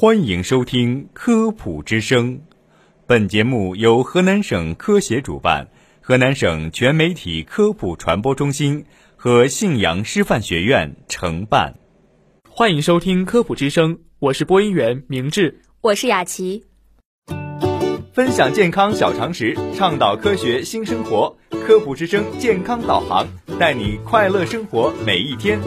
欢迎收听《科普之声》，本节目由河南省科协主办，河南省全媒体科普传播中心和信阳师范学院承办。欢迎收听《科普之声》，我是播音员明志，我是雅琪。分享健康小常识，倡导科学新生活，《科普之声》健康导航，带你快乐生活每一天。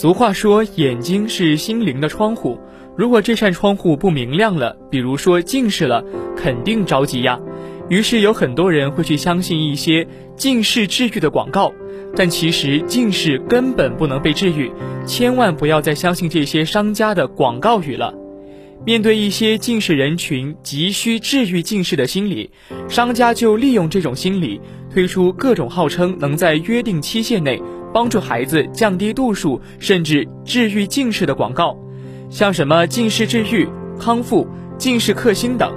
俗话说，眼睛是心灵的窗户。如果这扇窗户不明亮了，比如说近视了，肯定着急呀。于是有很多人会去相信一些近视治愈的广告，但其实近视根本不能被治愈，千万不要再相信这些商家的广告语了。面对一些近视人群急需治愈近视的心理，商家就利用这种心理，推出各种号称能在约定期限内帮助孩子降低度数，甚至治愈近视的广告，像什么近视治愈、康复、近视克星等。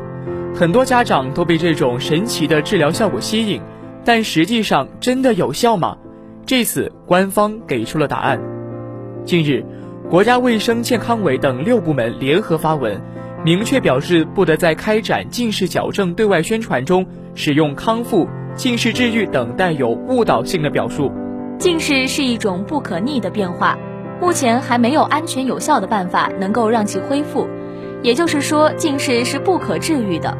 很多家长都被这种神奇的治疗效果吸引，但实际上真的有效吗？这次官方给出了答案。近日，国家卫生健康委等六部门联合发文，明确表示不得在开展近视矫正对外宣传中使用“康复”“近视治愈”等带有误导性的表述。近视是一种不可逆的变化，目前还没有安全有效的办法能够让其恢复。也就是说，近视是不可治愈的，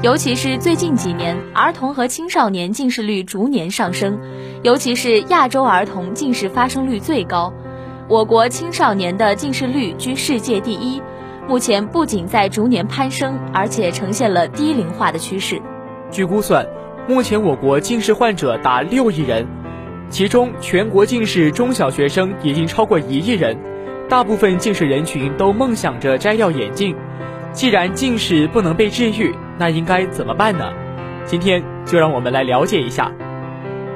尤其是最近几年，儿童和青少年近视率逐年上升，尤其是亚洲儿童近视发生率最高，我国青少年的近视率居世界第一，目前不仅在逐年攀升，而且呈现了低龄化的趋势。据估算，目前我国近视患者达六亿人，其中全国近视中小学生已经超过一亿人。大部分近视人群都梦想着摘掉眼镜，既然近视不能被治愈，那应该怎么办呢？今天就让我们来了解一下。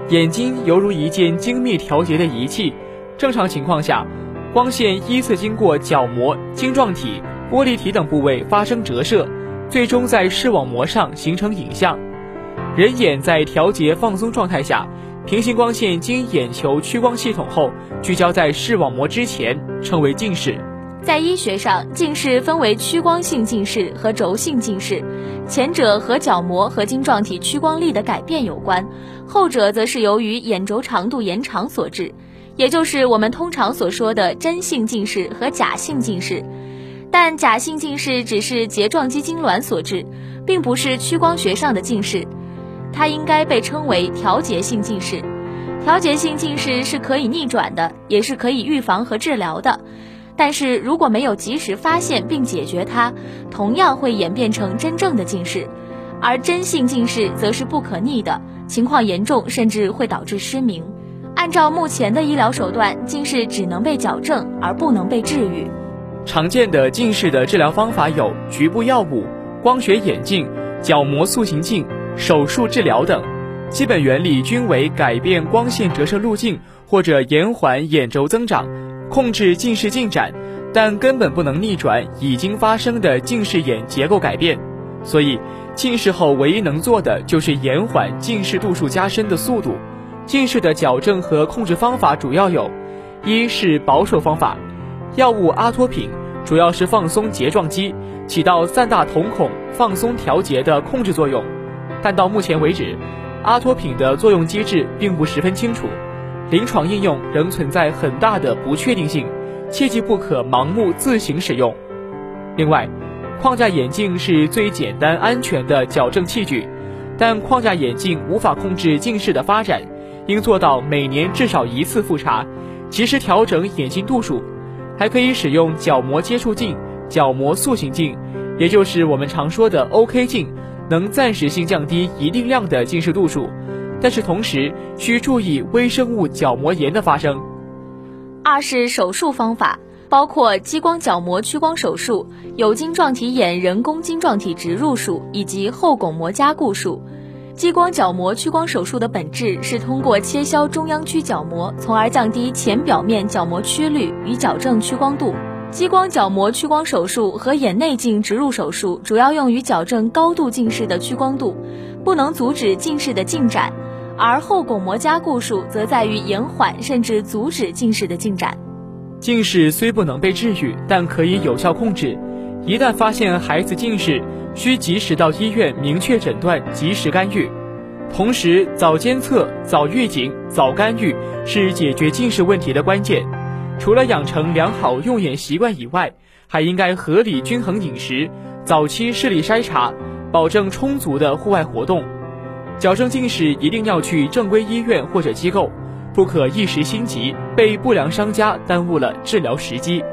眼睛犹如一件精密调节的仪器，正常情况下，光线依次经过角膜、晶状体、玻璃体等部位发生折射，最终在视网膜上形成影像。人眼在调节放松状态下。平行光线经眼球屈光系统后聚焦在视网膜之前，称为近视。在医学上，近视分为屈光性近视和轴性近视，前者和角膜和晶状体屈光力的改变有关，后者则是由于眼轴长度延长所致，也就是我们通常所说的真性近视和假性近视。但假性近视只是睫状肌痉挛所致，并不是屈光学上的近视。它应该被称为调节性近视，调节性近视是可以逆转的，也是可以预防和治疗的。但是如果没有及时发现并解决它，同样会演变成真正的近视。而真性近视则是不可逆的，情况严重甚至会导致失明。按照目前的医疗手段，近视只能被矫正，而不能被治愈。常见的近视的治疗方法有局部药物、光学眼镜、角膜塑形镜。手术治疗等，基本原理均为改变光线折射路径或者延缓眼轴增长，控制近视进展，但根本不能逆转已经发生的近视眼结构改变。所以，近视后唯一能做的就是延缓近视度数加深的速度。近视的矫正和控制方法主要有：一是保守方法，药物阿托品主要是放松睫状肌，起到散大瞳孔、放松调节的控制作用。但到目前为止，阿托品的作用机制并不十分清楚，临床应用仍存在很大的不确定性，切记不可盲目自行使用。另外，框架眼镜是最简单安全的矫正器具，但框架眼镜无法控制近视的发展，应做到每年至少一次复查，及时调整眼镜度数。还可以使用角膜接触镜、角膜塑形镜，也就是我们常说的 OK 镜。能暂时性降低一定量的近视度数，但是同时需注意微生物角膜炎的发生。二是手术方法，包括激光角膜屈光手术、有晶状体眼人工晶状体植入术以及后巩膜加固术。激光角膜屈光手术的本质是通过切削中央区角膜，从而降低前表面角膜曲率与矫正屈光度。激光角膜屈光手术和眼内镜植入手术主要用于矫正高度近视的屈光度，不能阻止近视的进展，而后巩膜加固术则在于延缓甚至阻止近视的进展。近视虽不能被治愈，但可以有效控制。一旦发现孩子近视，需及时到医院明确诊断，及时干预。同时，早监测、早预警、早干预是解决近视问题的关键。除了养成良好用眼习惯以外，还应该合理均衡饮食，早期视力筛查，保证充足的户外活动。矫正近视一定要去正规医院或者机构。不可一时心急，被不良商家耽误了治疗时机。